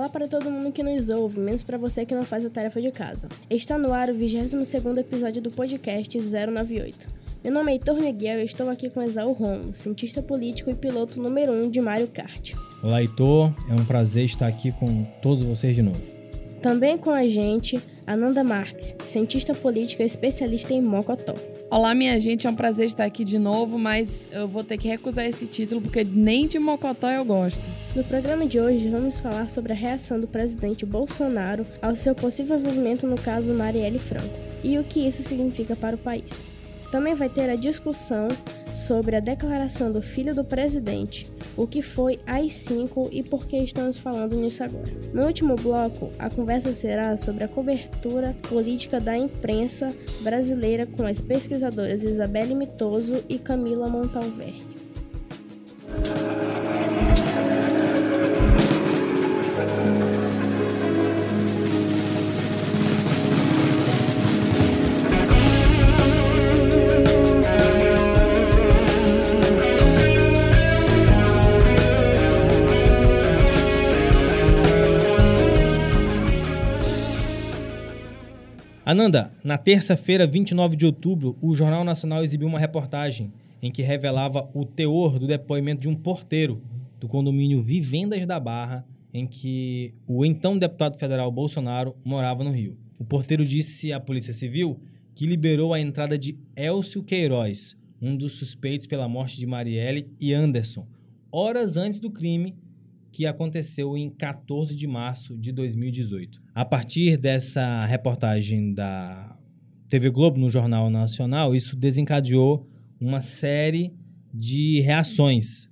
Olá para todo mundo que nos ouve, menos para você que não faz a tarefa de casa. Está no ar o 22º episódio do podcast 098. Meu nome é Heitor Miguel e estou aqui com Exaú Romo, cientista político e piloto número 1 um de Mario Kart. Olá, Heitor. É um prazer estar aqui com todos vocês de novo. Também com a gente, Ananda Marques, cientista política e especialista em Mocotó. Olá, minha gente, é um prazer estar aqui de novo, mas eu vou ter que recusar esse título porque nem de Mocotó eu gosto. No programa de hoje, vamos falar sobre a reação do presidente Bolsonaro ao seu possível envolvimento no caso Marielle Franco e o que isso significa para o país. Também vai ter a discussão sobre a declaração do filho do presidente, o que foi AI-5 e por que estamos falando nisso agora. No último bloco, a conversa será sobre a cobertura política da imprensa brasileira com as pesquisadoras Isabelle Mitoso e Camila Montalverde. Ananda, na terça-feira, 29 de outubro, o Jornal Nacional exibiu uma reportagem em que revelava o teor do depoimento de um porteiro do condomínio Vivendas da Barra, em que o então deputado federal Bolsonaro morava no Rio. O porteiro disse à Polícia Civil que liberou a entrada de Elcio Queiroz, um dos suspeitos pela morte de Marielle e Anderson, horas antes do crime que aconteceu em 14 de março de 2018. A partir dessa reportagem da TV Globo no Jornal Nacional, isso desencadeou uma série de reações.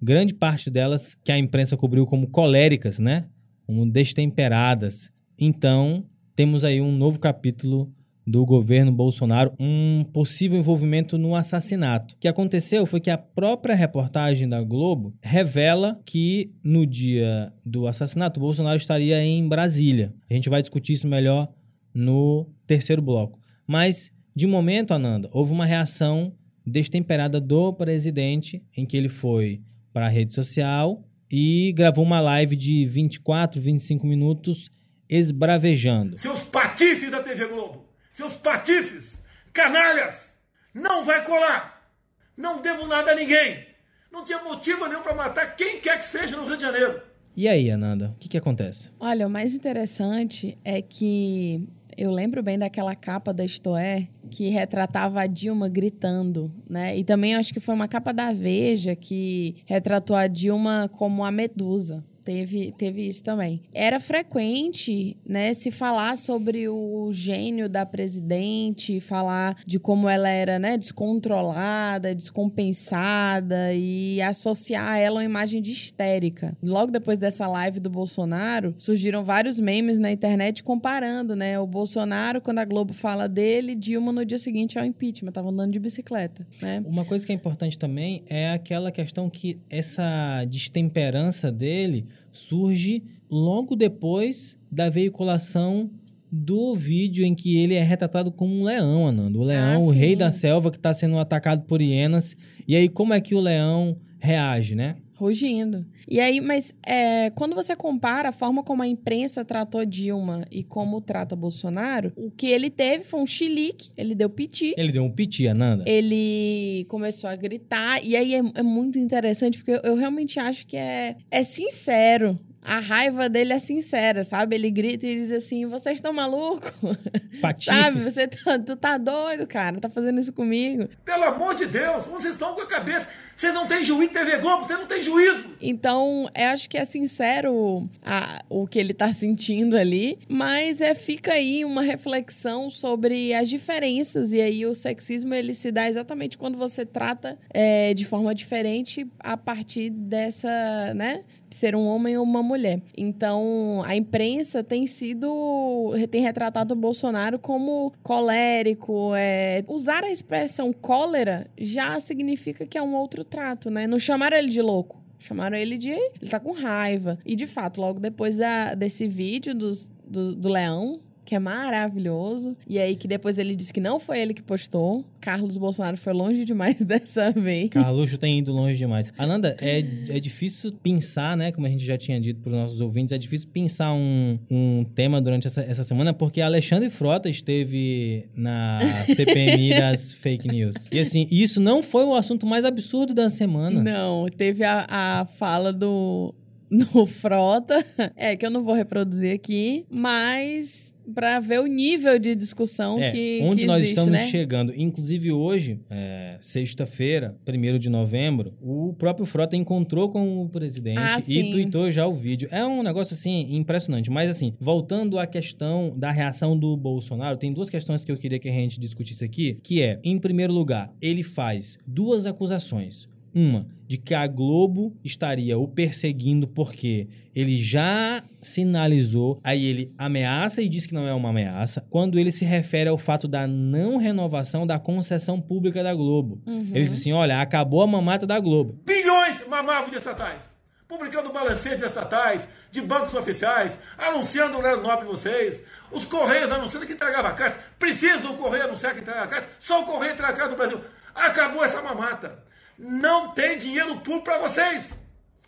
Grande parte delas que a imprensa cobriu como coléricas, né? Como destemperadas. Então, temos aí um novo capítulo do governo Bolsonaro um possível envolvimento no assassinato. O que aconteceu foi que a própria reportagem da Globo revela que no dia do assassinato, Bolsonaro estaria em Brasília. A gente vai discutir isso melhor no terceiro bloco. Mas, de momento, Ananda, houve uma reação destemperada do presidente, em que ele foi para a rede social e gravou uma live de 24, 25 minutos esbravejando. Seus patifes da TV Globo! Seus patifes, canalhas, não vai colar. Não devo nada a ninguém. Não tinha motivo nenhum para matar quem quer que seja no Rio de Janeiro. E aí, Ananda, o que, que acontece? Olha, o mais interessante é que eu lembro bem daquela capa da Estoé que retratava a Dilma gritando, né? E também acho que foi uma capa da Veja que retratou a Dilma como a medusa teve, teve isso também. Era frequente, né, se falar sobre o gênio da presidente, falar de como ela era, né, descontrolada, descompensada e associar ela a uma imagem de histérica. Logo depois dessa live do Bolsonaro, surgiram vários memes na internet comparando, né, o Bolsonaro quando a Globo fala dele, Dilma no dia seguinte ao impeachment, tava andando de bicicleta, né? Uma coisa que é importante também é aquela questão que essa destemperança dele surge logo depois da veiculação do vídeo em que ele é retratado como um leão, Anando. O leão, ah, o rei da selva que está sendo atacado por hienas. E aí, como é que o leão reage, né? Rugindo. E aí, mas é, quando você compara a forma como a imprensa tratou Dilma e como trata Bolsonaro, o que ele teve foi um chilique, ele deu piti. Ele deu um piti, Ananda. Ele começou a gritar, e aí é, é muito interessante, porque eu, eu realmente acho que é, é sincero a raiva dele é sincera, sabe? Ele grita e diz assim: vocês estão malucos? sabe? Você tá, tu tá doido, cara, tá fazendo isso comigo. Pelo amor de Deus, onde vocês estão com a cabeça? Você não tem juízo TV Globo, você não tem juízo. Então, eu acho que é sincero a, o que ele tá sentindo ali, mas é fica aí uma reflexão sobre as diferenças e aí o sexismo ele se dá exatamente quando você trata é, de forma diferente a partir dessa, né, ser um homem ou uma mulher. Então, a imprensa tem sido tem retratado o Bolsonaro como colérico, é, usar a expressão cólera já significa que é um outro trato, né? Não chamaram ele de louco. Chamaram ele de. Ele tá com raiva. E de fato, logo depois da, desse vídeo dos, do, do leão, que é maravilhoso. E aí que depois ele disse que não foi ele que postou. Carlos Bolsonaro foi longe demais dessa vez. Carluxo tem ido longe demais. Ananda, é, é difícil pensar, né? Como a gente já tinha dito para os nossos ouvintes, é difícil pensar um, um tema durante essa, essa semana, porque Alexandre Frota esteve na CPMI das fake news. E assim, isso não foi o assunto mais absurdo da semana. Não, teve a, a fala do, do Frota, é, que eu não vou reproduzir aqui, mas para ver o nível de discussão É, que, onde que nós existe, estamos né? chegando. Inclusive hoje, é, sexta-feira, 1 de novembro, o próprio Frota encontrou com o presidente Ah, e tweetou já o vídeo. É um negócio assim impressionante. Mas assim, voltando à questão da reação do Bolsonaro, tem duas questões que eu queria que a gente discutisse aqui, que é, em primeiro lugar, ele faz duas acusações. Uma, de que a Globo estaria o perseguindo porque ele já sinalizou, aí ele ameaça e diz que não é uma ameaça, quando ele se refere ao fato da não renovação da concessão pública da Globo. Uhum. Ele diz assim: olha, acabou a mamata da Globo. Bilhões mamavam de estatais, publicando balancetes estatais, de bancos oficiais, anunciando o Léo Nobre vocês, os Correios anunciando que entregava a carta. Precisa o Correio anunciar que entrega a carta? Só o Correio entrega a carta no Brasil. Acabou essa mamata. Não tem dinheiro público para vocês.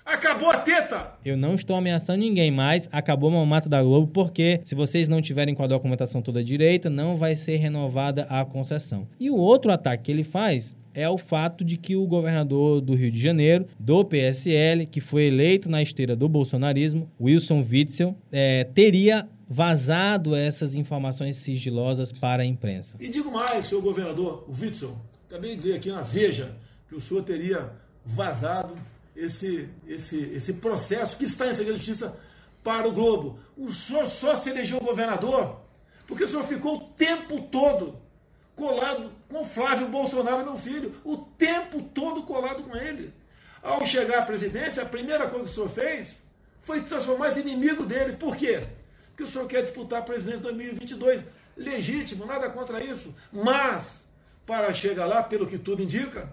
Acabou a teta. Eu não estou ameaçando ninguém mais, acabou a mamata da Globo, porque se vocês não tiverem com a documentação toda direita, não vai ser renovada a concessão. E o outro ataque que ele faz é o fato de que o governador do Rio de Janeiro, do PSL, que foi eleito na esteira do bolsonarismo, Wilson Witzel, eh, teria vazado essas informações sigilosas para a imprensa. E digo mais, seu governador, o Witzel, também veio aqui na Veja que o senhor teria vazado esse, esse, esse processo que está em segredo de justiça para o Globo. O senhor só se elegeu governador porque o senhor ficou o tempo todo colado com Flávio Bolsonaro, meu filho, o tempo todo colado com ele. Ao chegar à presidência, a primeira coisa que o senhor fez foi transformar esse inimigo dele. Por quê? Porque o senhor quer disputar a presidência em 2022. Legítimo, nada contra isso. Mas, para chegar lá, pelo que tudo indica,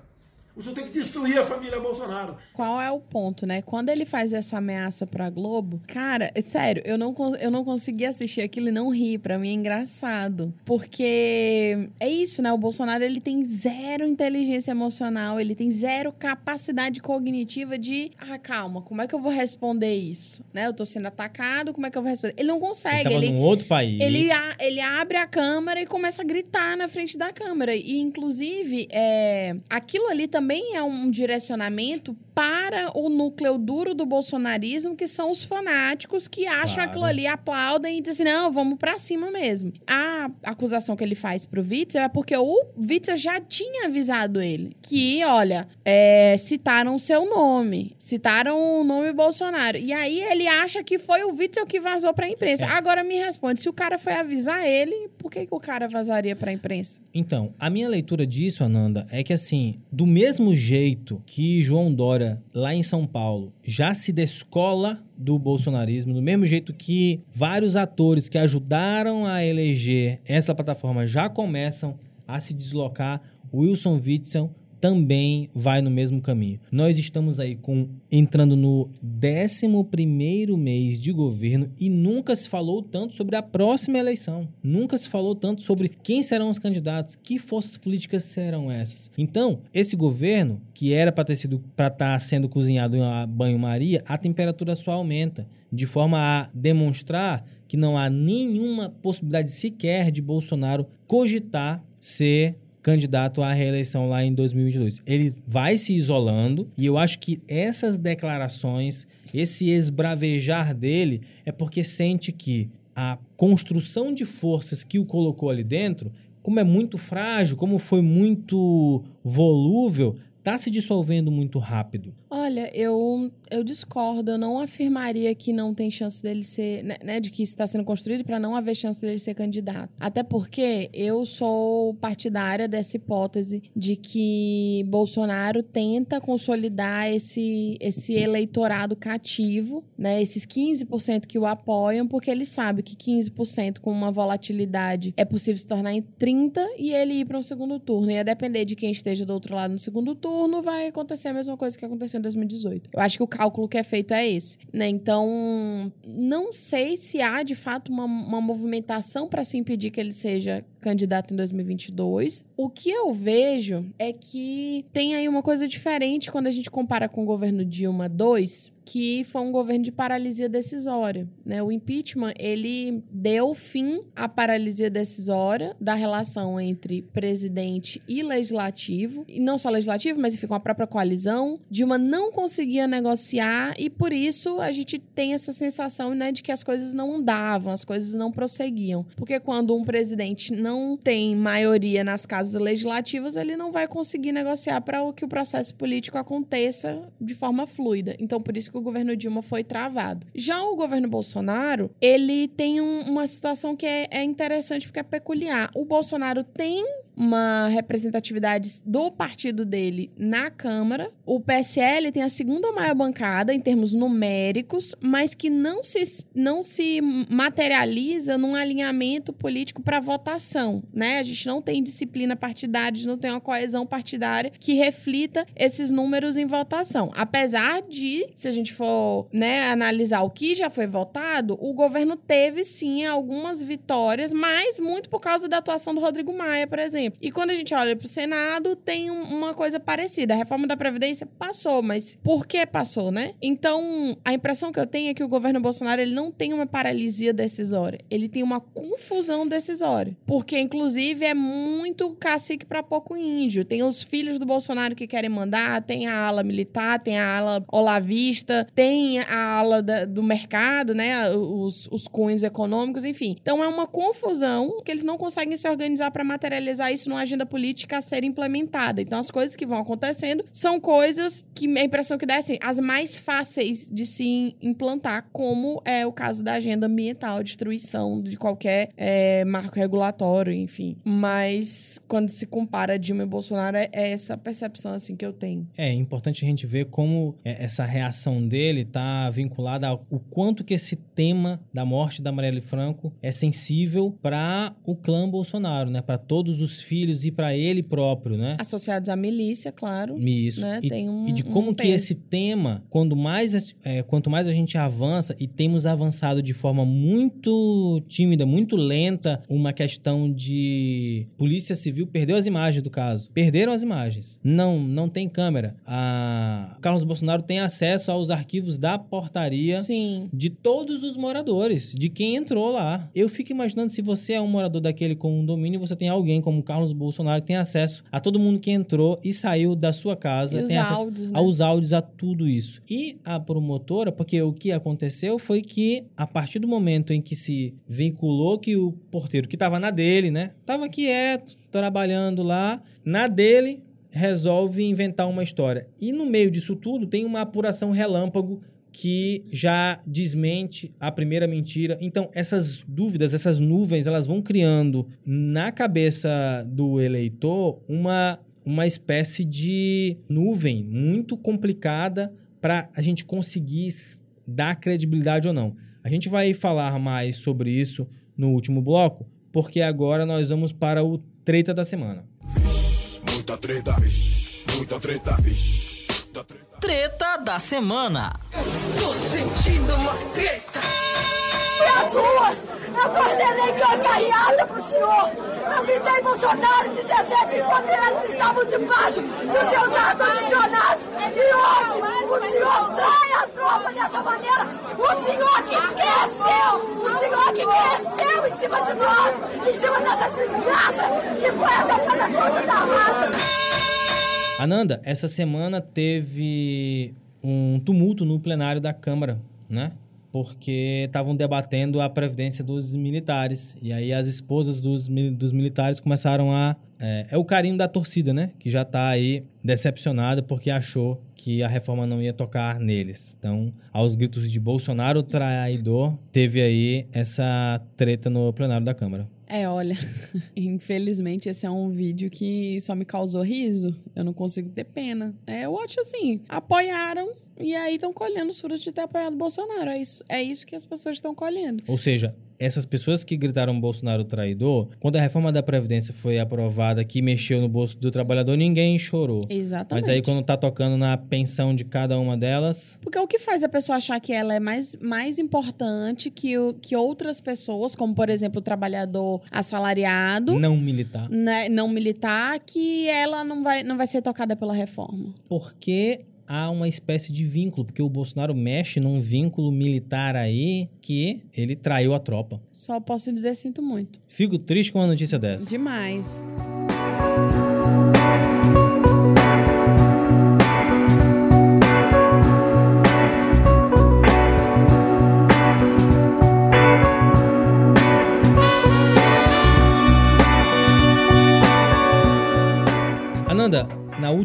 o senhor tem que destruir a família Bolsonaro. Qual é o ponto, né? Quando ele faz essa ameaça pra Globo, cara, é sério, eu não, eu não consegui assistir aquilo e não rir. Pra mim é engraçado. Porque é isso, né? O Bolsonaro, ele tem zero inteligência emocional, ele tem zero capacidade cognitiva de, ah, calma, como é que eu vou responder isso? Né? Eu tô sendo atacado, como é que eu vou responder? Ele não Ele consegue, estava ele, num outro país. ele, a- ele abre a câmera e começa a gritar na frente da câmera. E, inclusive, é, aquilo ali também é um direcionamento para o núcleo duro do bolsonarismo, que são os fanáticos que acham Claro. aquilo ali, aplaudem e dizem, não, vamos pra cima mesmo. A acusação que ele faz pro Witzel é porque o Witzel já tinha avisado ele que, olha, é, citaram seu nome, citaram o nome Bolsonaro. E aí ele acha que foi o Witzel que vazou pra imprensa. É. Agora me responde, se o cara foi avisar ele, por que, que o cara vazaria pra imprensa? Então, a minha leitura disso, Ananda, é que assim, do mesmo jeito que João Dória, lá em São Paulo, já se descola do bolsonarismo, do mesmo jeito que vários atores que ajudaram a eleger essa plataforma já começam a se deslocar, Wilson Witzel também vai no mesmo caminho. Nós estamos aí com entrando no 11º mês de governo e nunca se falou tanto sobre a próxima eleição. Nunca se falou tanto sobre quem serão os candidatos, que forças políticas serão essas. Então, esse governo, que era para ter sido para estar sendo cozinhado em banho-maria, a temperatura só aumenta, de forma a demonstrar que não há nenhuma possibilidade sequer de Bolsonaro cogitar ser candidato à reeleição lá em 2022. Ele vai se isolando e eu acho que essas declarações, esse esbravejar dele é porque sente que a construção de forças que o colocou ali dentro, como é muito frágil, como foi muito volúvel, está se dissolvendo muito rápido. Olha, eu, eu discordo. Eu não afirmaria que não tem chance dele ser. Né, né, de que isso está sendo construído para não haver chance dele ser candidato. Até porque eu sou partidária dessa hipótese de que Bolsonaro tenta consolidar esse, esse eleitorado cativo, né? Esses 15% que o apoiam, porque ele sabe que 15% com uma volatilidade é possível se tornar em 30% e ele ir para um segundo turno. Ia depender de quem esteja do outro lado no segundo turno vai acontecer a mesma coisa que aconteceu em 2018. Eu acho que o cálculo que é feito é esse, né? Então, não sei se há de fato uma, uma movimentação para se impedir que ele seja candidato em 2022. O que eu vejo é que tem aí uma coisa diferente quando a gente compara com o governo Dilma II, que foi um governo de paralisia decisória, né? O impeachment, ele deu fim à paralisia decisória da relação entre presidente e legislativo, e não só legislativo, mas enfim, com a própria coalizão. Dilma não conseguia negociar e por isso a gente tem essa sensação, né, de que as coisas não andavam, as coisas não prosseguiam. Porque quando um presidente não tem maioria nas casas legislativas, ele não vai conseguir negociar para que o processo político aconteça de forma fluida. Então, por isso que o governo Dilma foi travado. Já o governo Bolsonaro, ele tem um, uma situação que é, é interessante porque é peculiar. O Bolsonaro tem uma representatividade do partido dele na Câmara. O PSL tem a segunda maior bancada em termos numéricos, mas que não se, não se materializa num alinhamento político para votação, né? A gente não tem disciplina partidária, não tem uma coesão partidária que reflita esses números em votação. Apesar de, se a gente for né, analisar o que já foi votado, o governo teve sim algumas vitórias, mas muito por causa da atuação do Rodrigo Maia, por exemplo E quando a gente olha para o Senado, tem uma coisa parecida. A reforma da Previdência passou, mas por que passou, né? Então, a impressão que eu tenho é que o governo Bolsonaro ele não tem uma paralisia decisória. Ele tem uma confusão decisória. Porque, inclusive, é muito cacique para pouco índio. Tem os filhos do Bolsonaro que querem mandar, tem a ala militar, tem a ala olavista, tem a ala da, do mercado, né? Os, os cunhos econômicos, enfim. Então, é uma confusão que eles não conseguem se organizar para materializar isso numa agenda política a ser implementada. Então, as coisas que vão acontecendo são coisas que a impressão que dá é assim, as mais fáceis de se implantar, como é o caso da agenda ambiental, destruição de qualquer é, marco regulatório, enfim. Mas quando se compara Dilma e Bolsonaro, é, é essa percepção assim que eu tenho. É importante a gente ver como é, essa reação dele está vinculada ao quanto que esse tema da morte da Marielle Franco é sensível para o clã Bolsonaro, né? Para todos os filhos e para ele próprio, né? Associados à milícia, claro. Isso. Né? E, Tem um, e de como um que peso. esse tema, quando mais, é, quanto mais a gente avança e temos avançado de forma muito tímida, muito lenta, uma questão de polícia civil perdeu as imagens do caso. Perderam as imagens. Não, não tem câmera. A Carlos Bolsonaro tem acesso aos arquivos da portaria Sim. de todos os moradores, de quem entrou lá. Eu fico imaginando se você é um morador daquele condomínio, você tem alguém como Carlos Bolsonaro que tem acesso a todo mundo que entrou e saiu da sua casa, E tem acesso áudios, né? aos áudios, a tudo isso. E a promotora, porque o que aconteceu foi que a partir do momento em que se vinculou que o porteiro que estava na dele, né, tava quieto, trabalhando lá, na dele resolve inventar uma história. E no meio disso tudo tem uma apuração relâmpago que já desmente a primeira mentira. Então, essas dúvidas, essas nuvens, elas vão criando na cabeça do eleitor uma, uma espécie de nuvem muito complicada para a gente conseguir dar credibilidade ou não. A gente vai falar mais sobre isso no último bloco, porque agora nós vamos para o treta da semana. Muita treta, vixe, muita treta, vixe, muita treta. Treta da semana. Estou sentindo uma treta. As ruas! Eu coordenei ganhada pro senhor! Eu gritei Bolsonaro 17 enquanto eles estavam debaixo dos seus ar-condicionados! E hoje o senhor trai a tropa dessa maneira! O senhor que esqueceu! O senhor que cresceu em cima de nós! Em cima dessa desgraça que foi a campanha das Forças Armadas! Ananda, essa semana teve um tumulto no plenário da Câmara, né? Porque estavam debatendo a previdência dos militares. E aí as esposas dos, dos militares começaram a. É, é o carinho da torcida, né? Que já tá aí decepcionada porque achou que a reforma não ia tocar neles. Então, aos gritos de Bolsonaro traidor, teve aí essa treta no plenário da Câmara. É, olha, infelizmente esse é um vídeo que só me causou riso. Eu não consigo ter pena. É, eu acho assim, apoiaram e aí estão colhendo os frutos de ter apoiado o Bolsonaro. É isso, é isso que as pessoas estão colhendo. Ou seja, essas pessoas que gritaram Bolsonaro traidor, quando a reforma da Previdência foi aprovada, que mexeu no bolso do trabalhador, ninguém chorou. Exatamente. Mas aí quando tá tocando na pensão de cada uma delas, Porque o que faz a pessoa achar que ela é mais, mais importante que, o, que outras pessoas, como por exemplo o trabalhador assalariado, não militar. né, não militar, que ela não vai, não vai ser tocada pela reforma. Porque há uma espécie de vínculo, porque o Bolsonaro mexe num vínculo militar aí que ele traiu a tropa. Só posso dizer sinto muito. Fico triste com uma notícia dessa. Demais.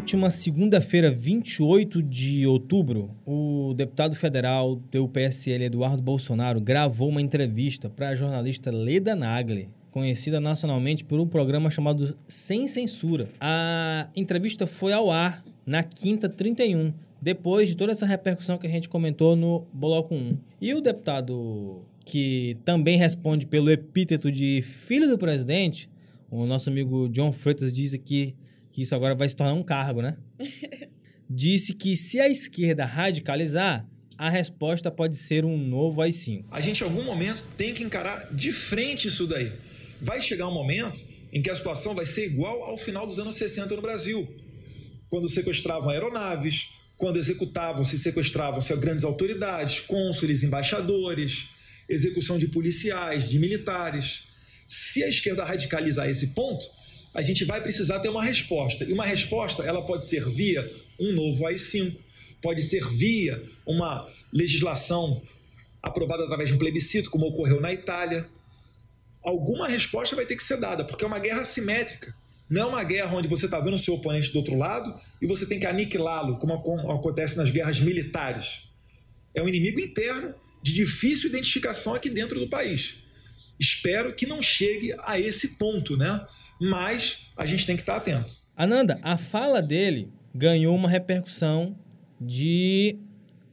Última segunda-feira, 28 de outubro, o deputado federal do PSL, Eduardo Bolsonaro, gravou uma entrevista para a jornalista Leda Nagli, conhecida nacionalmente por um programa chamado Sem Censura. A entrevista foi ao ar na quinta 31, depois de toda essa repercussão que a gente comentou no Bloco 1. E o deputado que também responde pelo epíteto de filho do presidente, o nosso amigo John Freitas diz aqui que isso agora vai se tornar um cargo, né? Disse que se a esquerda radicalizar, a resposta pode ser um novo AI-5. A gente, em algum momento, tem que encarar de frente isso daí. Vai chegar um momento em que a situação vai ser igual ao final dos anos 60 no Brasil, quando sequestravam aeronaves, quando executavam-se e sequestravam-se grandes autoridades, cônsules, embaixadores, execução de policiais, de militares. Se a esquerda radicalizar esse ponto, a gente vai precisar ter uma resposta. E uma resposta, ela pode ser via um novo AI-5, pode ser via uma legislação aprovada através de um plebiscito, como ocorreu na Itália. Alguma resposta vai ter que ser dada, porque é uma guerra assimétrica. Não é uma guerra onde você está vendo o seu oponente do outro lado e você tem que aniquilá-lo, como acontece nas guerras militares. É um inimigo interno de difícil identificação aqui dentro do país. Espero que não chegue a esse ponto, né? Mas a gente tem que estar atento. Ananda, a fala dele ganhou uma repercussão de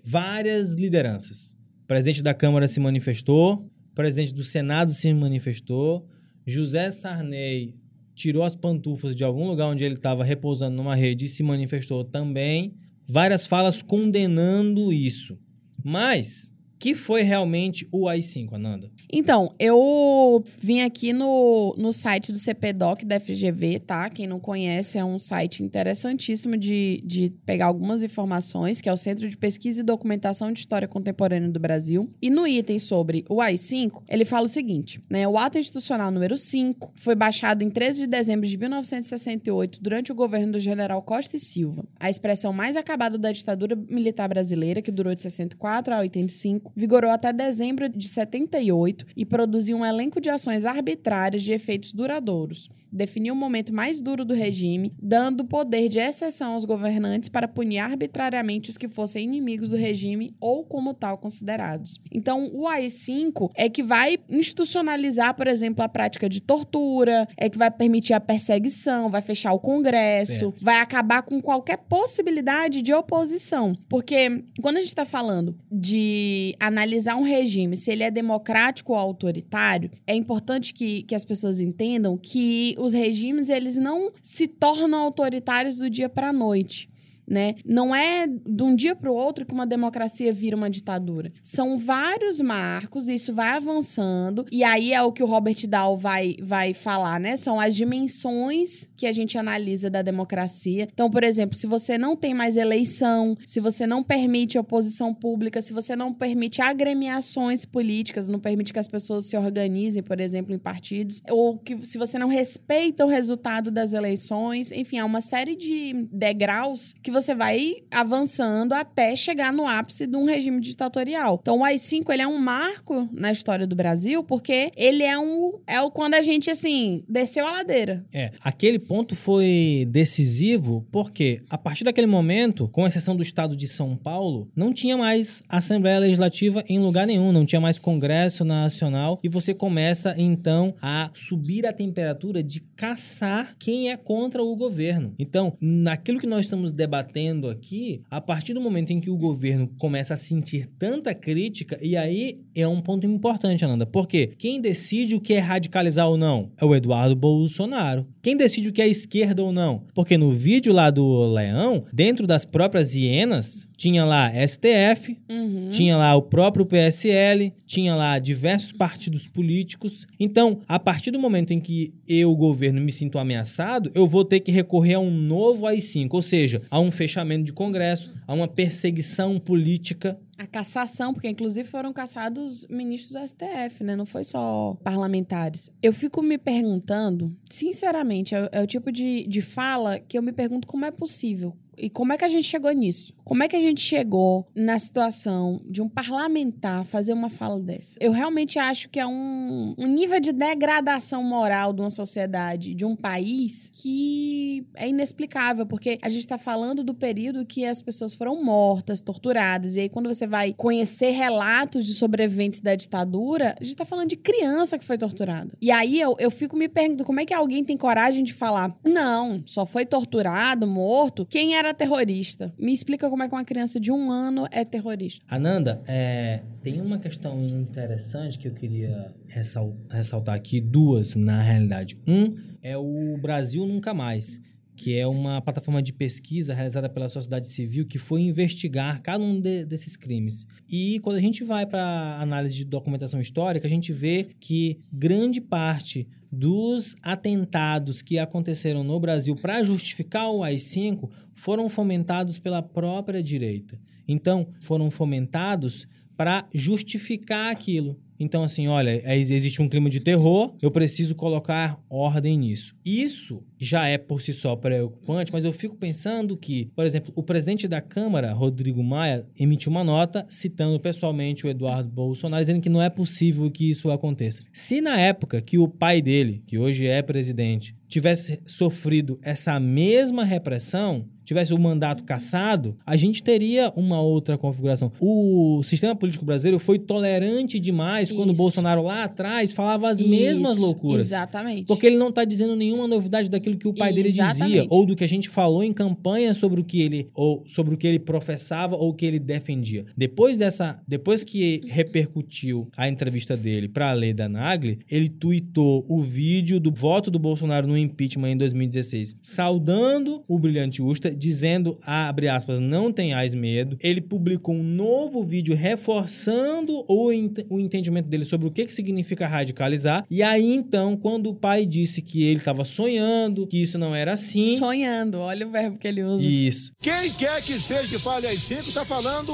várias lideranças. O presidente da Câmara se manifestou, o presidente do Senado se manifestou, José Sarney tirou as pantufas de algum lugar onde ele estava repousando numa rede e se manifestou também. Várias falas condenando isso. Mas, que foi realmente o AI-5, Ananda? Então, eu vim aqui no, no site do CPDOC da FGV, tá? Quem não conhece, é um site interessantíssimo de, de pegar algumas informações, que é o Centro de Pesquisa e Documentação de História Contemporânea do Brasil. E no item sobre o AI-5, ele fala o seguinte, né? O ato institucional número 5 foi baixado em 13 de dezembro de 1968, durante o governo do general Costa e Silva. A expressão mais acabada da ditadura militar brasileira, que durou de 64 a 85, vigorou até dezembro de 78 e produziu um elenco de ações arbitrárias de efeitos duradouros. Definiu o momento mais duro do regime, dando poder de exceção aos governantes para punir arbitrariamente os que fossem inimigos do regime ou como tal considerados. Então, o AI-5 é que vai institucionalizar, por exemplo, a prática de tortura, é que vai permitir a perseguição, vai fechar o Congresso, vai acabar com qualquer possibilidade de oposição. Porque quando a gente está falando de analisar um regime, se ele é democrático ou autoritário, é importante que, que as pessoas entendam que os regimes eles não se tornam autoritários do dia para a noite. Né? Não é de um dia para o outro que uma democracia vira uma ditadura. São vários marcos, isso vai avançando, e aí é o que o Robert Dahl vai, vai falar, né? São as dimensões que a gente analisa da democracia. Então, por exemplo, se você não tem mais eleição, se você não permite oposição pública, se você não permite agremiações políticas, não permite que as pessoas se organizem, por exemplo, em partidos, ou que se você não respeita o resultado das eleições, enfim, há uma série de degraus que você vai avançando até chegar no ápice de um regime ditatorial. Então, o AI-5 ele é um marco na história do Brasil, porque ele é um é o quando a gente assim desceu a ladeira. É, aquele ponto foi decisivo porque, a partir daquele momento, com exceção do estado de São Paulo, não tinha mais Assembleia Legislativa em lugar nenhum, não tinha mais Congresso Nacional e você começa então a subir a temperatura de caçar quem é contra o governo. Então, naquilo que nós estamos debatendo debatendo aqui, a partir do momento em que o governo começa a sentir tanta crítica, e aí é um ponto importante, Ananda, porque quem decide o que é radicalizar ou não é o Eduardo Bolsonaro. Quem decide o que é esquerda ou não? Porque no vídeo lá do Leão, dentro das próprias hienas, tinha lá STF, Uhum. tinha lá o próprio PSL, tinha lá diversos partidos políticos. Então, a partir do momento em que eu, o governo, me sinto ameaçado, eu vou ter que recorrer a um novo AI-5, ou seja, a um fechamento de Congresso, a uma perseguição política. A cassação, porque inclusive foram cassados ministros do STF, né? Não foi só parlamentares. Eu fico me perguntando, sinceramente, é, é o tipo de, de fala que eu me pergunto como é possível. E como é que a gente chegou nisso? Como é que a gente chegou na situação de um parlamentar fazer uma fala dessa? Eu realmente acho que é um, um nível de degradação moral de uma sociedade, de um país, que é inexplicável, porque a gente está falando do período que as pessoas foram mortas, torturadas, e aí quando você vai conhecer relatos de sobreviventes da ditadura, a gente tá falando de criança que foi torturada. E aí eu, eu fico me perguntando como é que alguém tem coragem de falar, não, só foi torturado, morto, quem era terrorista? Me explica como é que uma criança de um ano é terrorista. Ananda, é, tem uma questão interessante que eu queria ressal- ressaltar aqui, duas na realidade. Um é o Brasil Nunca Mais, que é uma plataforma de pesquisa realizada pela sociedade civil que foi investigar cada um de- desses crimes. E quando a gente vai para análise de documentação histórica, a gente vê que grande parte dos atentados que aconteceram no Brasil para justificar o AI-5 foram fomentados pela própria direita. Então, foram fomentados para justificar aquilo. Então, assim, olha, é- existe um clima de terror, eu preciso colocar ordem nisso. Isso já é por si só preocupante, mas eu fico pensando que, por exemplo, o presidente da Câmara, Rodrigo Maia, emitiu uma nota citando pessoalmente o Eduardo Bolsonaro, dizendo que não é possível que isso aconteça. Se na época que o pai dele, que hoje é presidente, tivesse sofrido essa mesma repressão, tivesse o mandato cassado, a gente teria uma outra configuração. O sistema político brasileiro foi tolerante demais quando o Isso. Bolsonaro lá atrás falava as mesmas Isso, loucuras. Exatamente. Porque ele não está dizendo nenhuma novidade daquilo que o pai dele dizia, ou do que a gente falou em campanha sobre o que ele ou sobre o que ele professava ou o que ele defendia. Depois dessa, depois que repercutiu a entrevista dele para a lei da Nagli, ele tuitou o vídeo do voto do Bolsonaro no impeachment em 2016, saudando o brilhante Usta, dizendo, abre aspas, não tenhais medo. Ele publicou um novo vídeo reforçando o, ent- o entendimento dele sobre o que, que significa radicalizar. E aí, então, quando o pai disse que ele estava sonhando, que isso não era assim. Sonhando, olha o verbo que ele usa. Isso. Quem quer que seja que fale às cinco, tá falando.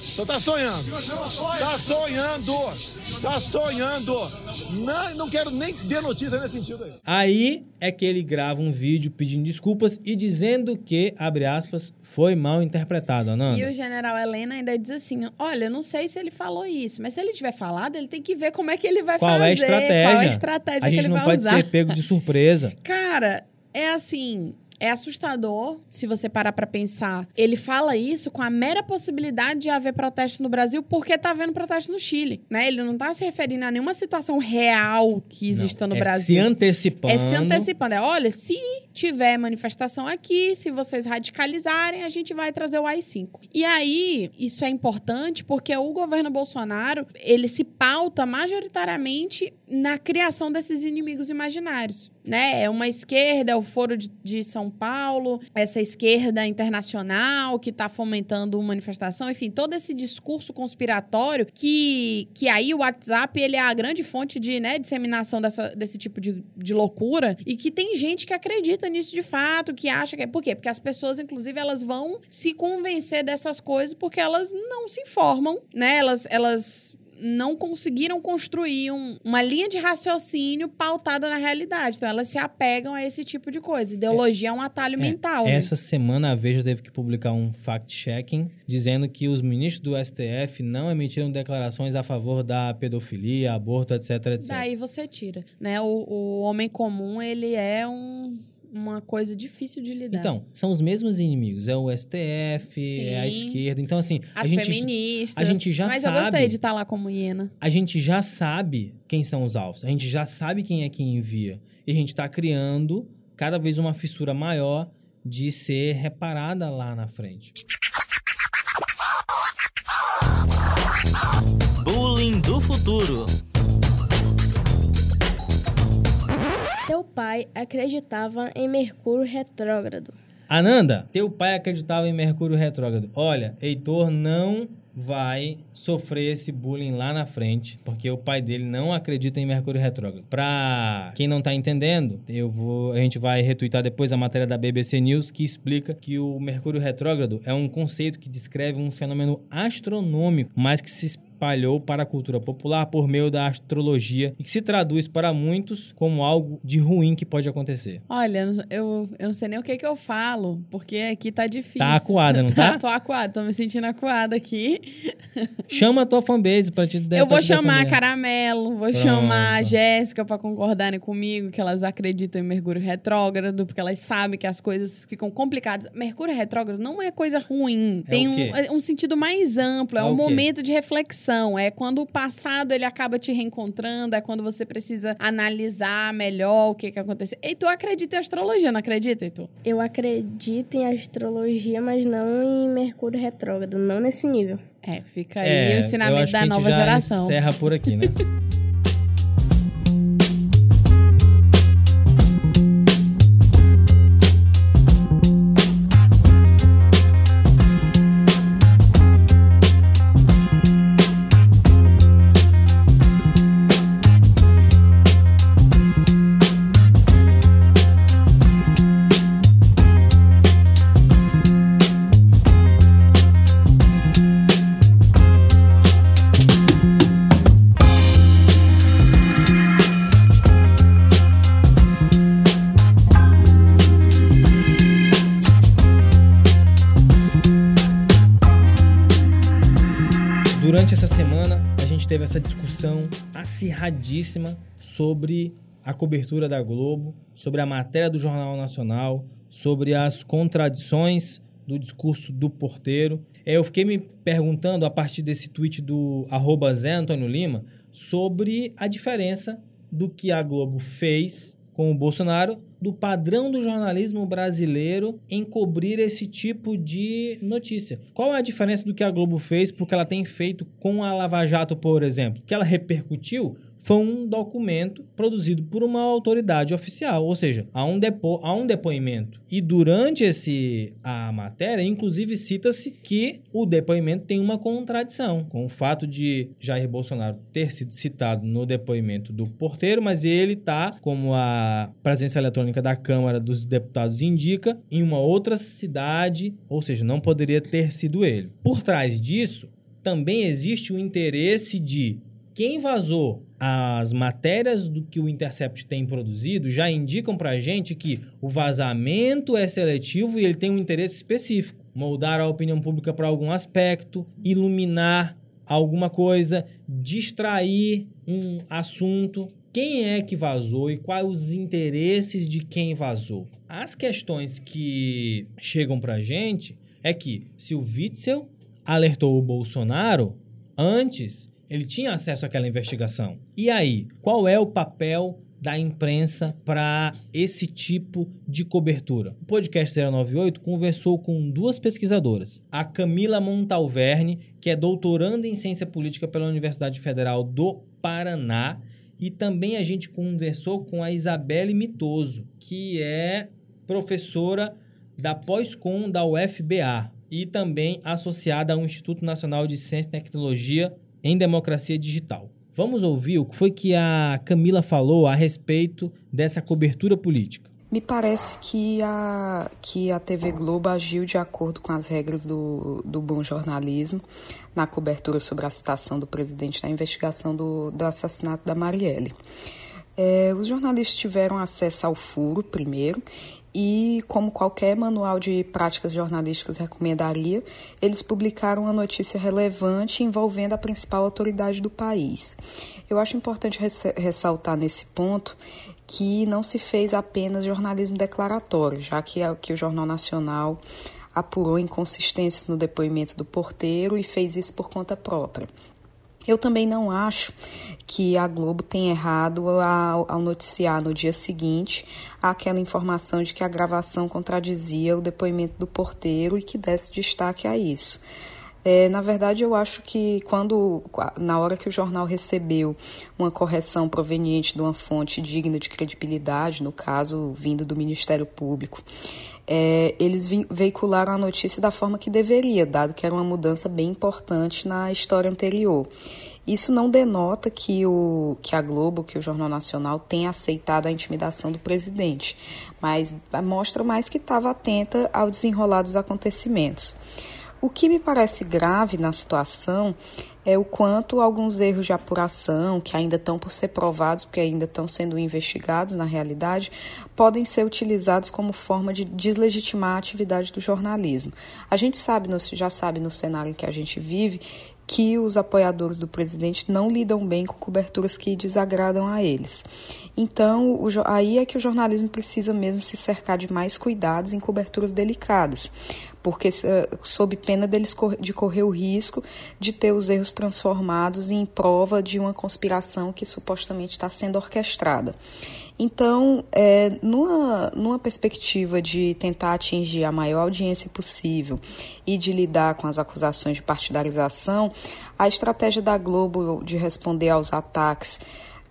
Só tá sonhando. Tá sonhando. Tá sonhando. Não, não quero nem ter notícia nesse sentido aí. Aí é que ele grava um vídeo pedindo desculpas e dizendo que, abre aspas, foi mal interpretado, Ananda. E o general Helena ainda diz assim: olha, eu não sei se ele falou isso, mas se ele tiver falado, ele tem que ver como é que ele vai Qual fazer. é a estratégia? Qual é a estratégia a que gente ele não vai pode usar. ser pego de surpresa. Cara, é assim. É assustador se você parar pra pensar. Ele fala isso com a mera possibilidade de haver protesto no Brasil porque tá havendo protesto no Chile, né? Ele não tá se referindo a nenhuma situação real que exista Não, no é Brasil. Se antecipando. É se antecipando. É, olha, se tiver manifestação aqui, se vocês radicalizarem, a gente vai trazer o AI-5. E aí, isso é importante porque o governo Bolsonaro, ele se pauta majoritariamente na criação desses inimigos imaginários. Né? É uma esquerda, é o Foro de, de São Paulo, essa esquerda internacional que está fomentando manifestação, enfim, todo esse discurso conspiratório que, que aí o WhatsApp ele é a grande fonte de né, disseminação dessa, desse tipo de, de loucura e que tem gente que acredita nisso de fato, que acha que é. Por quê? Porque as pessoas, inclusive, elas vão se convencer dessas coisas porque elas não se informam, né? Elas. elas não conseguiram construir um- uma linha de raciocínio pautada na realidade. Então, elas se apegam a esse tipo de coisa. Ideologia é, um atalho mental. né? Essa semana a Veja teve que publicar um fact-checking dizendo que os ministros do STF não emitiram declarações a favor da pedofilia, aborto, etc, etc. Daí você tira, né? O, o homem comum, ele é um- uma coisa difícil de lidar. Então, são os mesmos inimigos. É o STF, é a Sim. esquerda. Então, assim, a As gente, feministas. a gente já Mas sabe- eu gostei de estar lá como hiena. a gente já sabe quem são os alvos. A gente já sabe quem é quem envia. E a gente está criando cada vez uma fissura maior de ser reparada lá na frente. Bullying do futuro. Pai acreditava em Mercúrio retrógrado. Ananda, teu pai acreditava em Mercúrio retrógrado. Olha, Heitor não vai sofrer esse bullying lá na frente, porque o pai dele não acredita em Mercúrio retrógrado. Pra quem não tá entendendo, eu vou, a gente vai retweetar depois a matéria da BBC News que explica que o Mercúrio retrógrado é um conceito que descreve um fenômeno astronômico, mas que se espalhou para a cultura popular por meio da astrologia e que se traduz para muitos como algo de ruim que pode acontecer. Olha, eu, eu não sei nem o que que eu falo, porque aqui tá difícil. Tá acuada, não tá? tô acuada, tô me sentindo acuada aqui. Chama a tua fanbase pra te Eu vou chamar a defender. Caramelo, vou Pronto. chamar a Jéssica pra concordarem comigo que elas acreditam em Mercúrio retrógrado, porque elas sabem que as coisas ficam complicadas. Mercúrio retrógrado não é coisa ruim. É Tem um, é um sentido mais amplo, é, É um momento de reflexão. É quando o passado ele acaba te reencontrando, é quando você precisa analisar melhor o que, que aconteceu. E tu acredita em astrologia, não acredita, Heitor? Eu acredito em astrologia, mas não em Mercúrio retrógrado, não nesse nível. É, fica aí É, o eu ensinamento acho que a da gente nova já geração. Encerra por aqui, né? teve essa discussão acirradíssima sobre a cobertura da Globo, sobre a matéria do Jornal Nacional, sobre as contradições do discurso do porteiro. Eu fiquei me perguntando, a partir desse tweet do arroba Zé Antônio Lima, sobre a diferença do que a Globo fez com o Bolsonaro, do padrão do jornalismo brasileiro em cobrir esse tipo de notícia. Qual é a diferença do que a Globo fez porque ela tem feito com a Lava Jato, por exemplo? Que ela repercutiu foi um documento produzido por uma autoridade oficial, ou seja, há um, depo há um depoimento. E durante esse a matéria, inclusive cita-se que o depoimento tem uma contradição com o fato de Jair Bolsonaro ter sido citado no depoimento do porteiro, mas ele está, como a presença eletrônica da Câmara dos Deputados indica, em uma outra cidade, ou seja, não poderia ter sido ele. Por trás disso, também existe o interesse de quem vazou as matérias do que o Intercept tem produzido já indicam pra gente que o vazamento é seletivo e ele tem um interesse específico. Moldar a opinião pública para algum aspecto, iluminar alguma coisa, distrair um assunto. Quem é que vazou e quais os interesses de quem vazou? As questões que chegam pra gente é que se o Witzel alertou o Bolsonaro antes ele tinha acesso àquela investigação. E aí, qual é o papel da imprensa para esse tipo de cobertura? O podcast 098 conversou com duas pesquisadoras, a Camila Montalverne, que é doutoranda em ciência política pela Universidade Federal do Paraná, e também a gente conversou com a Isabelle Mitoso, que é professora da pós-com da UFBA e também associada ao Instituto Nacional de Ciência e Tecnologia em democracia digital. Vamos ouvir o que foi que a Camila falou a respeito dessa cobertura política. Me parece que a, que a TV Globo agiu de acordo com as regras do, do bom jornalismo na cobertura sobre a citação do presidente na investigação do, do assassinato da Marielle. É, os jornalistas tiveram acesso ao furo primeiro e, como qualquer manual de práticas jornalísticas recomendaria, eles publicaram uma notícia relevante envolvendo a principal autoridade do país. Eu acho importante ressaltar nesse ponto que não se fez apenas jornalismo declaratório, já que, que o Jornal Nacional apurou inconsistências no depoimento do porteiro e fez isso por conta própria. Eu também não acho que a Globo tem errado ao, ao, noticiar no dia seguinte aquela informação de que a gravação contradizia o depoimento do porteiro e que desse destaque a isso. É, na verdade, eu acho que quando, na hora que o jornal recebeu uma correção proveniente de uma fonte digna de credibilidade, no caso, vindo do Ministério Público, é, eles veicularam a notícia da forma que deveria, dado que era uma mudança bem importante na história anterior. Isso não denota que, o, que a Globo, que o Jornal Nacional tenha aceitado a intimidação do presidente, mas mostra mais que estava atenta ao desenrolar dos acontecimentos. O que me parece grave na situação é o quanto alguns erros de apuração, que ainda estão por ser provados, porque ainda estão sendo investigados na realidade, podem ser utilizados como forma de deslegitimar a atividade do jornalismo. A gente sabe, já sabe no cenário em que a gente vive, que os apoiadores do presidente não lidam bem com coberturas que desagradam a eles. Então, o, aí é que o jornalismo precisa mesmo se cercar de mais cuidados em coberturas delicadas, porque sob pena deles de correr o risco de ter os erros transformados em prova de uma conspiração que supostamente está sendo orquestrada. Então, é, numa, numa perspectiva de tentar atingir a maior audiência possível e de lidar com as acusações de partidarização, a estratégia da Globo de responder aos ataques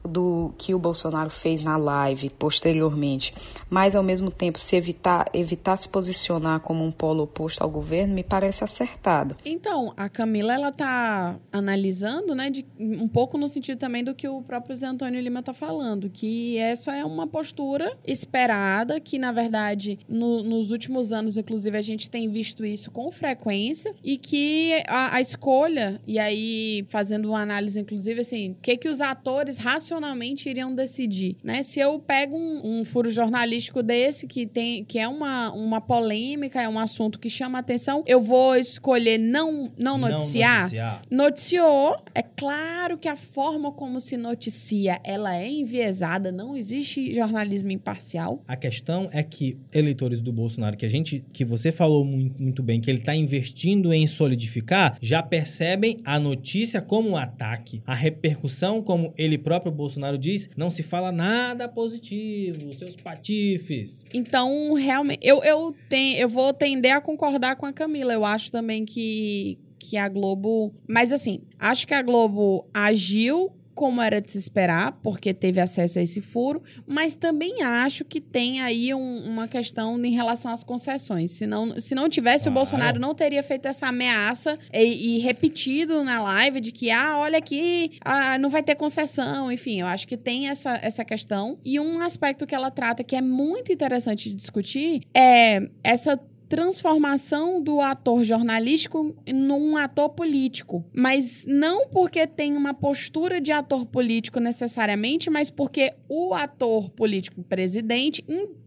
do que o Bolsonaro fez na live posteriormente, mas ao mesmo tempo se evitar, evitar se posicionar como um polo oposto ao governo, me parece acertada. Então, a Camila ela tá analisando, né, de, um pouco no sentido também do que o próprio Zé Antônio Lima tá falando, que essa é uma postura esperada, que na verdade no, nos últimos anos, inclusive, a gente tem visto isso com frequência e que a, a escolha, e aí fazendo uma análise, inclusive, assim, o que que os atores racionais racionalmente iriam decidir, né? Se eu pego um, um, furo jornalístico desse que tem que é uma, uma polêmica, é um assunto que chama atenção, eu vou escolher não não noticiar. Não noticiar. Noticiou, é claro que a forma como se noticia, ela é enviesada, não existe jornalismo imparcial. A questão é que eleitores do Bolsonaro que a gente que você falou muito, muito bem que ele está investindo em solidificar, já percebem a notícia como um ataque, a repercussão como ele próprio Bolsonaro diz, não se fala nada positivo, seus patifes. Então, realmente, eu, eu, tenho, eu vou tender a concordar com a Camila. Eu acho também que, que a Globo. Mas assim, acho que a Globo agiu como era de se esperar, porque teve acesso a esse furo, mas também acho que tem aí um, uma questão em relação às concessões. Se não, se não tivesse, claro. o Bolsonaro não teria feito essa ameaça e, e, repetido na live de que, ah, olha aqui, ah, não vai ter concessão. Enfim, eu acho que tem essa, essa questão. E um aspecto que ela trata que é muito interessante de discutir é essa transformação do ator jornalístico num ator político. Mas não porque tem uma postura de ator político necessariamente, mas porque o ator político presidente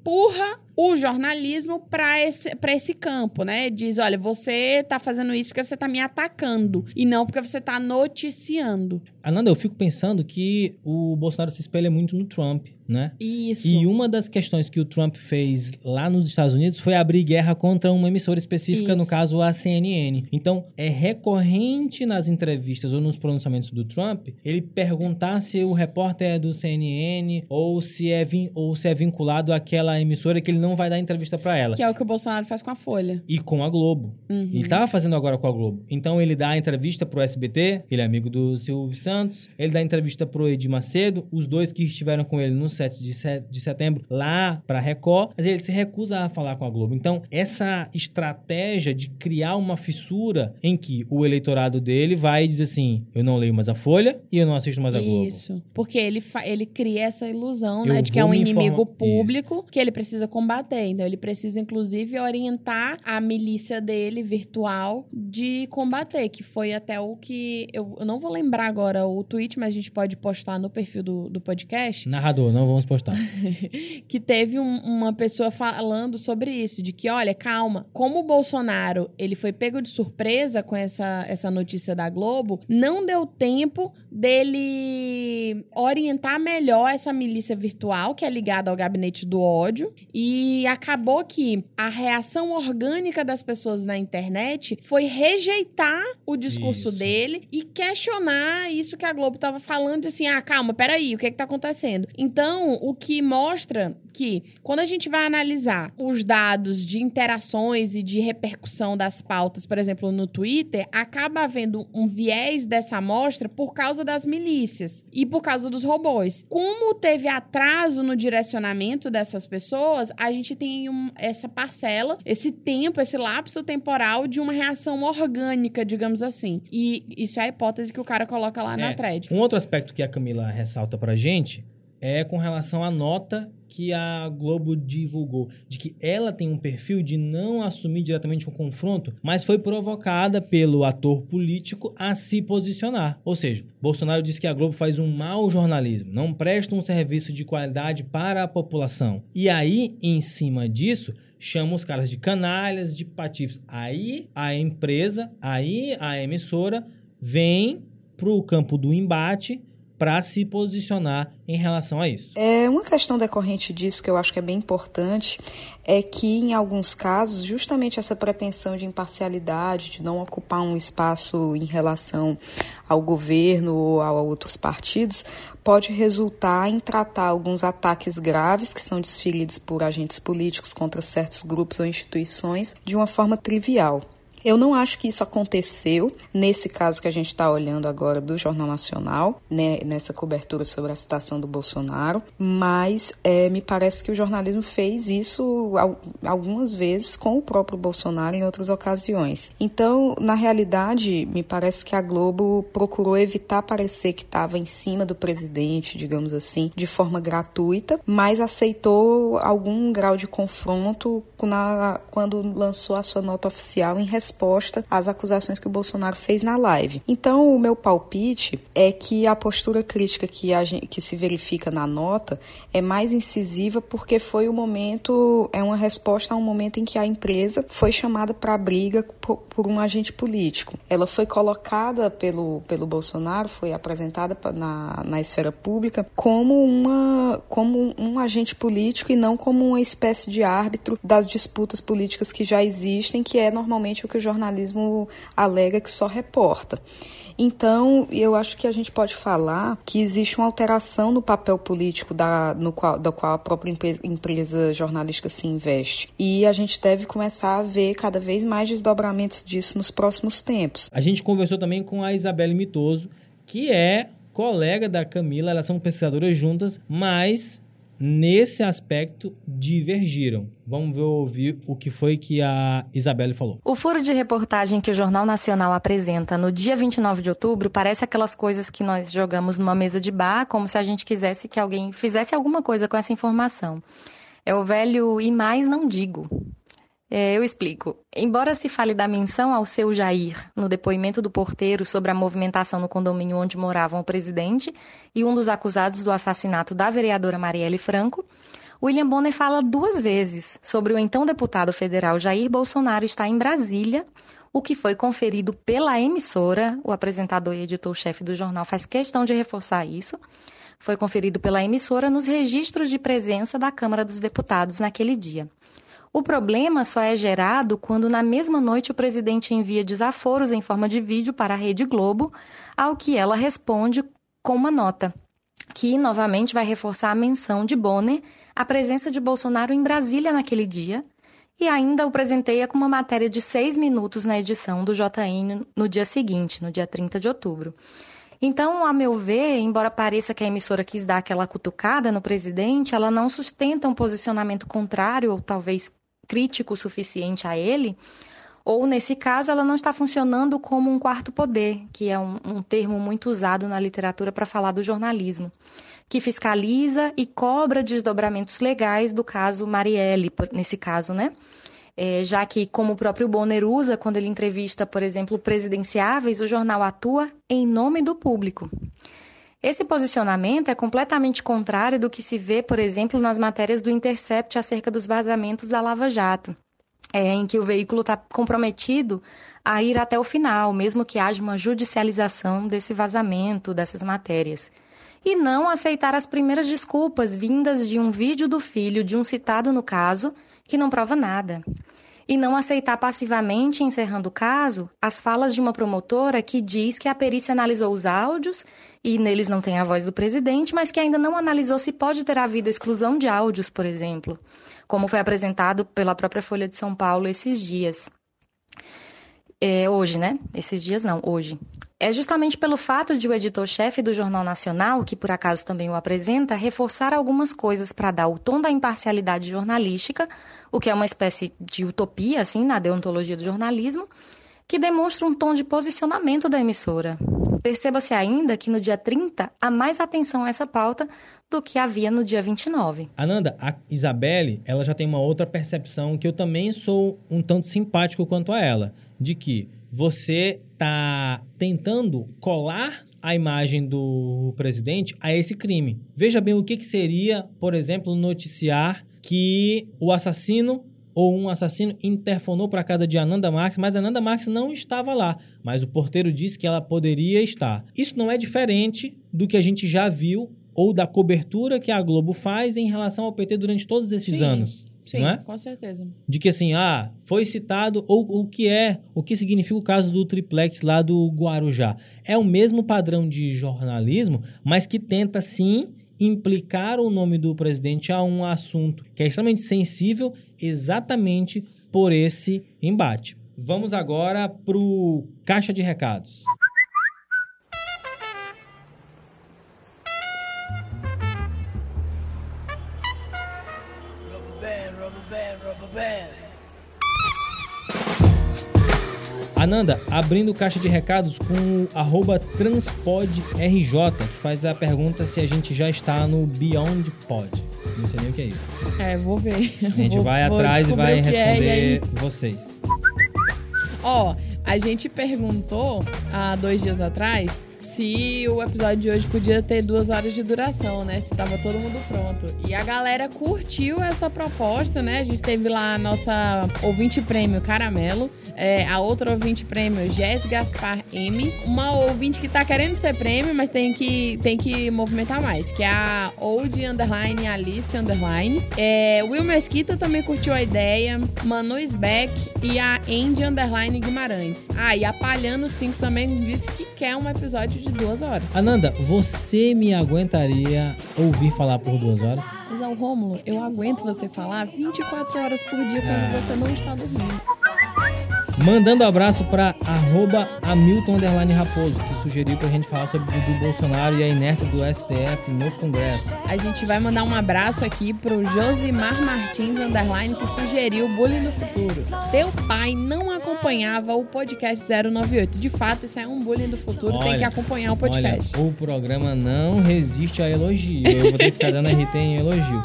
empurra o jornalismo para esse, esse campo, né? Diz, olha, você tá fazendo isso porque você tá me atacando e não porque você tá noticiando. Ananda, eu fico pensando que o Bolsonaro se espelha muito no Trump, né? Isso. E uma das questões que o Trump fez lá nos Estados Unidos foi abrir guerra contra uma emissora específica, Isso. no caso a CNN. Então, é recorrente nas entrevistas ou nos pronunciamentos do Trump ele perguntar se o repórter é do CNN ou se é, ou se é vinculado àquela emissora que ele não vai dar entrevista para ela. Que é o que o Bolsonaro faz com a Folha. E com a Globo. Uhum. Ele tava fazendo agora com a Globo. Então ele dá a entrevista pro SBT, ele é amigo do Silvio Santos, ele dá a entrevista pro Edir Macedo, os dois que estiveram com ele no 7 de, setembro lá para Record, mas ele se recusa a falar com a Globo. Então, essa estratégia de criar uma fissura em que o eleitorado dele vai dizer assim: eu não leio mais a Folha e eu não assisto mais a Globo. Isso. Porque ele, ele cria essa ilusão, eu né, de que é um inimigo público Isso. que ele precisa combater combater. Então, ele precisa, inclusive, orientar a milícia dele, virtual, de combater, que foi até o que. Eu, eu não vou lembrar agora o tweet, mas a gente pode postar no perfil do, do podcast. Narrador, não vamos postar. que teve um, uma pessoa falando sobre isso, de que, olha, calma, como o Bolsonaro ele foi pego de surpresa com essa, essa notícia da Globo, não deu tempo dele orientar melhor essa milícia virtual, que é ligada ao gabinete do ódio e acabou que a reação orgânica das pessoas na internet foi rejeitar o discurso Isso. dele e questionar isso que a Globo estava falando, de assim, ah, calma, peraí, o que é que tá acontecendo? Então, o que mostra que quando a gente vai analisar os dados de interações e de repercussão das pautas, por exemplo, no Twitter, acaba havendo um viés dessa amostra por causa das milícias e por causa dos robôs. Como teve atraso no direcionamento dessas pessoas, a gente tem um- essa parcela, esse tempo, esse lapso temporal de uma reação orgânica, digamos assim. E isso é a hipótese que o cara coloca lá na É, thread. Um outro aspecto que a Camila ressalta pra gente é com relação à nota que a Globo divulgou, de que ela tem um perfil de não assumir diretamente um confronto, mas foi provocada pelo ator político a se posicionar. Ou seja, Bolsonaro disse que a Globo faz um mau jornalismo, não presta um serviço de qualidade para a população. E aí, em cima disso, chama os caras de canalhas, de patifes. Aí a empresa, aí a emissora vem pro campo do embate para se posicionar em relação a isso. É, uma questão decorrente disso que eu acho que é bem importante é que, em alguns casos, justamente essa pretensão de imparcialidade, de não ocupar um espaço em relação ao governo ou a outros partidos, pode resultar em tratar alguns ataques graves que são desferidos por agentes políticos contra certos grupos ou instituições de uma forma trivial. Eu não acho que isso aconteceu nesse caso que a gente está olhando agora do Jornal Nacional, né, nessa cobertura sobre a citação do Bolsonaro, mas é, me parece que o jornalismo fez isso al- algumas vezes com o próprio Bolsonaro em outras ocasiões. Então, na realidade, me parece que a Globo procurou evitar parecer que estava em cima do presidente, digamos assim, de forma gratuita, mas aceitou algum grau de confronto na- quando lançou a sua nota oficial em resposta às acusações que o Bolsonaro fez na live. Então, o meu palpite é que a postura crítica que, a gen- que se verifica na nota é mais incisiva porque foi o momento, é uma resposta a um momento em que a empresa foi chamada para a briga por, por um agente político. Ela foi colocada pelo, pelo Bolsonaro, foi apresentada na, na esfera pública como, uma, como um agente político e não como uma espécie de árbitro das disputas políticas que já existem, que é normalmente o que o jornalismo alega que só reporta. Então, eu acho que a gente pode falar que existe uma alteração no papel político da, no qual, da qual a própria empre- empresa jornalística se investe. E a gente deve começar a ver cada vez mais desdobramentos disso nos próximos tempos. A gente conversou também com a Isabelle Mitoso, que é colega da Camila, elas são pesquisadoras juntas, mas nesse aspecto divergiram. Vamos ver ouvir o que foi que a Isabelle falou. O furo de reportagem que o Jornal Nacional apresenta no dia 29 de outubro parece aquelas coisas que nós jogamos numa mesa de bar, como se a gente quisesse que alguém fizesse alguma coisa com essa informação. É o velho e mais não digo. É, eu explico. Embora se fale da menção ao seu Jair no depoimento do porteiro sobre a movimentação no condomínio onde moravam o presidente e um dos acusados do assassinato da vereadora Marielle Franco, William Bonner fala duas vezes sobre o então deputado federal Jair Bolsonaro estar em Brasília, o que foi conferido pela emissora, o apresentador e editor-chefe do jornal faz questão de reforçar isso, foi conferido pela emissora nos registros de presença da Câmara dos Deputados naquele dia. O problema só é gerado quando, na mesma noite, o presidente envia desaforos em forma de vídeo para a Rede Globo, ao que ela responde com uma nota, que novamente vai reforçar a menção de Bonner à presença de Bolsonaro em Brasília naquele dia, e ainda o presenteia com uma matéria de seis minutos na edição do JN no dia seguinte, no dia 30 de outubro. Então, a meu ver, embora pareça que a emissora quis dar aquela cutucada no presidente, ela não sustenta um posicionamento contrário ou talvez crítico o suficiente a ele, ou nesse caso ela não está funcionando como um quarto poder, que é um, um termo muito usado na literatura para falar do jornalismo, que fiscaliza e cobra desdobramentos legais do caso Marielle, nesse caso, né? É, já que, como o próprio Bonner usa quando ele entrevista, por exemplo, presidenciáveis, o jornal atua em nome do público. Esse posicionamento é completamente contrário do que se vê, por exemplo, nas matérias do Intercept acerca dos vazamentos da Lava Jato, é, em que o veículo está comprometido a ir até o final, mesmo que haja uma judicialização desse vazamento, dessas matérias. e não aceitar as primeiras desculpas vindas de um vídeo do filho de um citado no caso, que não prova nada. E não aceitar passivamente, encerrando o caso, as falas de uma promotora que diz que a perícia analisou os áudios e neles não tem a voz do presidente, mas que ainda não analisou se pode ter havido exclusão de áudios, por exemplo, como foi apresentado pela própria Folha de São Paulo esses dias. É, hoje, né? Esses dias não, hoje. É justamente pelo fato de o editor-chefe do Jornal Nacional, que por acaso também o apresenta, reforçar algumas coisas para dar o tom da imparcialidade jornalística, o que é uma espécie de utopia, assim, na deontologia do jornalismo, que demonstra um tom de posicionamento da emissora. Perceba-se ainda que no dia 30 há mais atenção a essa pauta do que havia no dia 29. Ananda, a Isabelle, ela já tem uma outra percepção que eu também sou um tanto simpático quanto a ela, de que você está tentando colar a imagem do presidente a esse crime. Veja bem o que, que seria, por exemplo, noticiar que o assassino ou um assassino interfonou para a casa de Ananda Marques, mas Ananda Marques não estava lá, mas o porteiro disse que ela poderia estar. Isso não é diferente do que a gente já viu ou da cobertura que a Globo faz em relação ao PT durante todos esses Sim. anos. Sim, não é? com certeza. De que assim, ah, foi citado, ou o que é, o que significa o caso do triplex lá do Guarujá. É o mesmo padrão de jornalismo, mas que tenta sim implicar o nome do presidente a um assunto que é extremamente sensível exatamente por esse embate. Vamos agora pro caixa de recados. Ananda, abrindo caixa de recados com o transpodrj, que faz a pergunta se a gente já está no Beyond Pod. Não sei nem o que é isso. É, vou ver. A gente Vou- vai vou atrás e vai é, responder e aí- vocês. Ó, a gente perguntou há dois dias atrás se o episódio de hoje podia ter duas horas de duração, né? Se tava todo mundo pronto. E a galera curtiu essa proposta, né? A gente teve lá a nossa ouvinte prêmio Caramelo, é, a outra ouvinte prêmio Jess Gaspar M, uma ouvinte que tá querendo ser prêmio, mas tem que, tem que movimentar mais, que é a Old Underline Alice Underline. É, Will Mesquita também curtiu a ideia, Manu Beck e a Andy Underline Guimarães. Ah, e a Palhano 5 também disse que quer um episódio de duas horas. Ananda, você me aguentaria ouvir falar por duas horas? Mas, ao Rômulo, eu aguento você falar 24 horas por dia quando Ah. você não está dormindo. Mandando abraço para arroba Hamilton Raposo, que sugeriu pra gente falar sobre o Dudu Bolsonaro e a inércia do STF no Congresso. A gente vai mandar um abraço aqui pro Josimar Martins Underline, que sugeriu Bullying no Futuro. Teu pai não acompanhava o podcast 098. De fato, isso é um bullying do futuro, tem Olha, que acompanhar o podcast. Olha, o programa não resiste a elogio. Eu vou ter que ficar dando RT em elogio.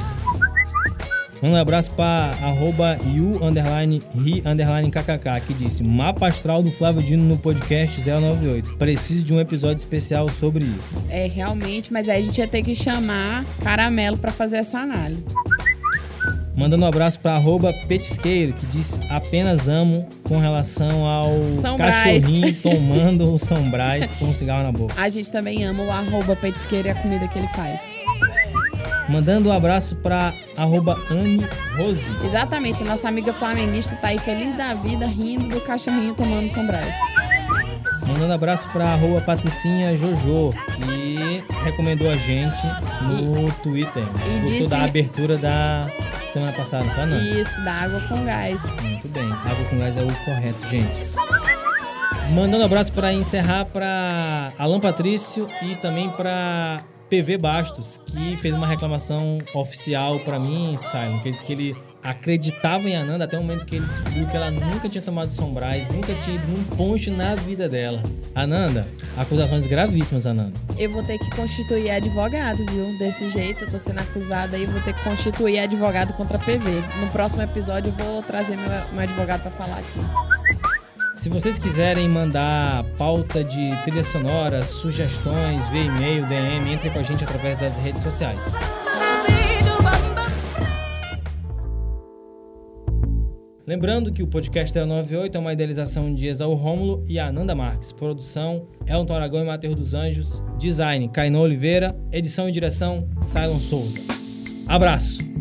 Manda um abraço para arroba yu underline ri underline kkk, que disse Mapa astral do Flávio Dino no podcast 098. Preciso de um episódio especial sobre isso. É, realmente, mas aí a gente ia ter que chamar Caramelo pra fazer essa análise. Mandando um abraço para arroba petisqueiro, que diz apenas amo com relação ao São cachorrinho tomando o São Brás com um cigarro na boca. A gente também ama o arroba petisqueiro e a comida que ele faz. Mandando um abraço para arroba Anne Rose. Exatamente, a nossa amiga flamenguista tá aí feliz da vida, rindo do cachorrinho tomando São Brás. Mandando abraço pra arroba Patricinha Jojo, que recomendou a gente no Twitter. e Gostou disse- da abertura da semana passada, tá não? Isso, da água com gás. Muito bem, água com gás é o correto, gente. Mandando abraço pra encerrar pra Alan Patrício e também pra PV Bastos, que fez uma reclamação oficial pra mim, Simon, que ele disse que ele acreditava em Ananda até o momento que ele descobriu que ela nunca tinha tomado sombrais, nunca tinha ido num ponche na vida dela. Ananda, acusações gravíssimas, Ananda. Eu vou ter que constituir advogado, viu? Desse jeito, eu tô sendo acusada eu vou ter que constituir advogado contra a PV. No próximo episódio eu vou trazer meu, meu advogado pra falar aqui. Se vocês quiserem mandar pauta de trilha sonora, sugestões, via e-mail, DM, entre com a gente através das redes sociais. Lembrando que o podcast 098 é uma idealização de Exaú Rômulo e Ananda Marques. Produção, Elton Aragão e Matheus dos Anjos. Design, Cainô Oliveira. Edição e direção, Silon Souza. Abraço!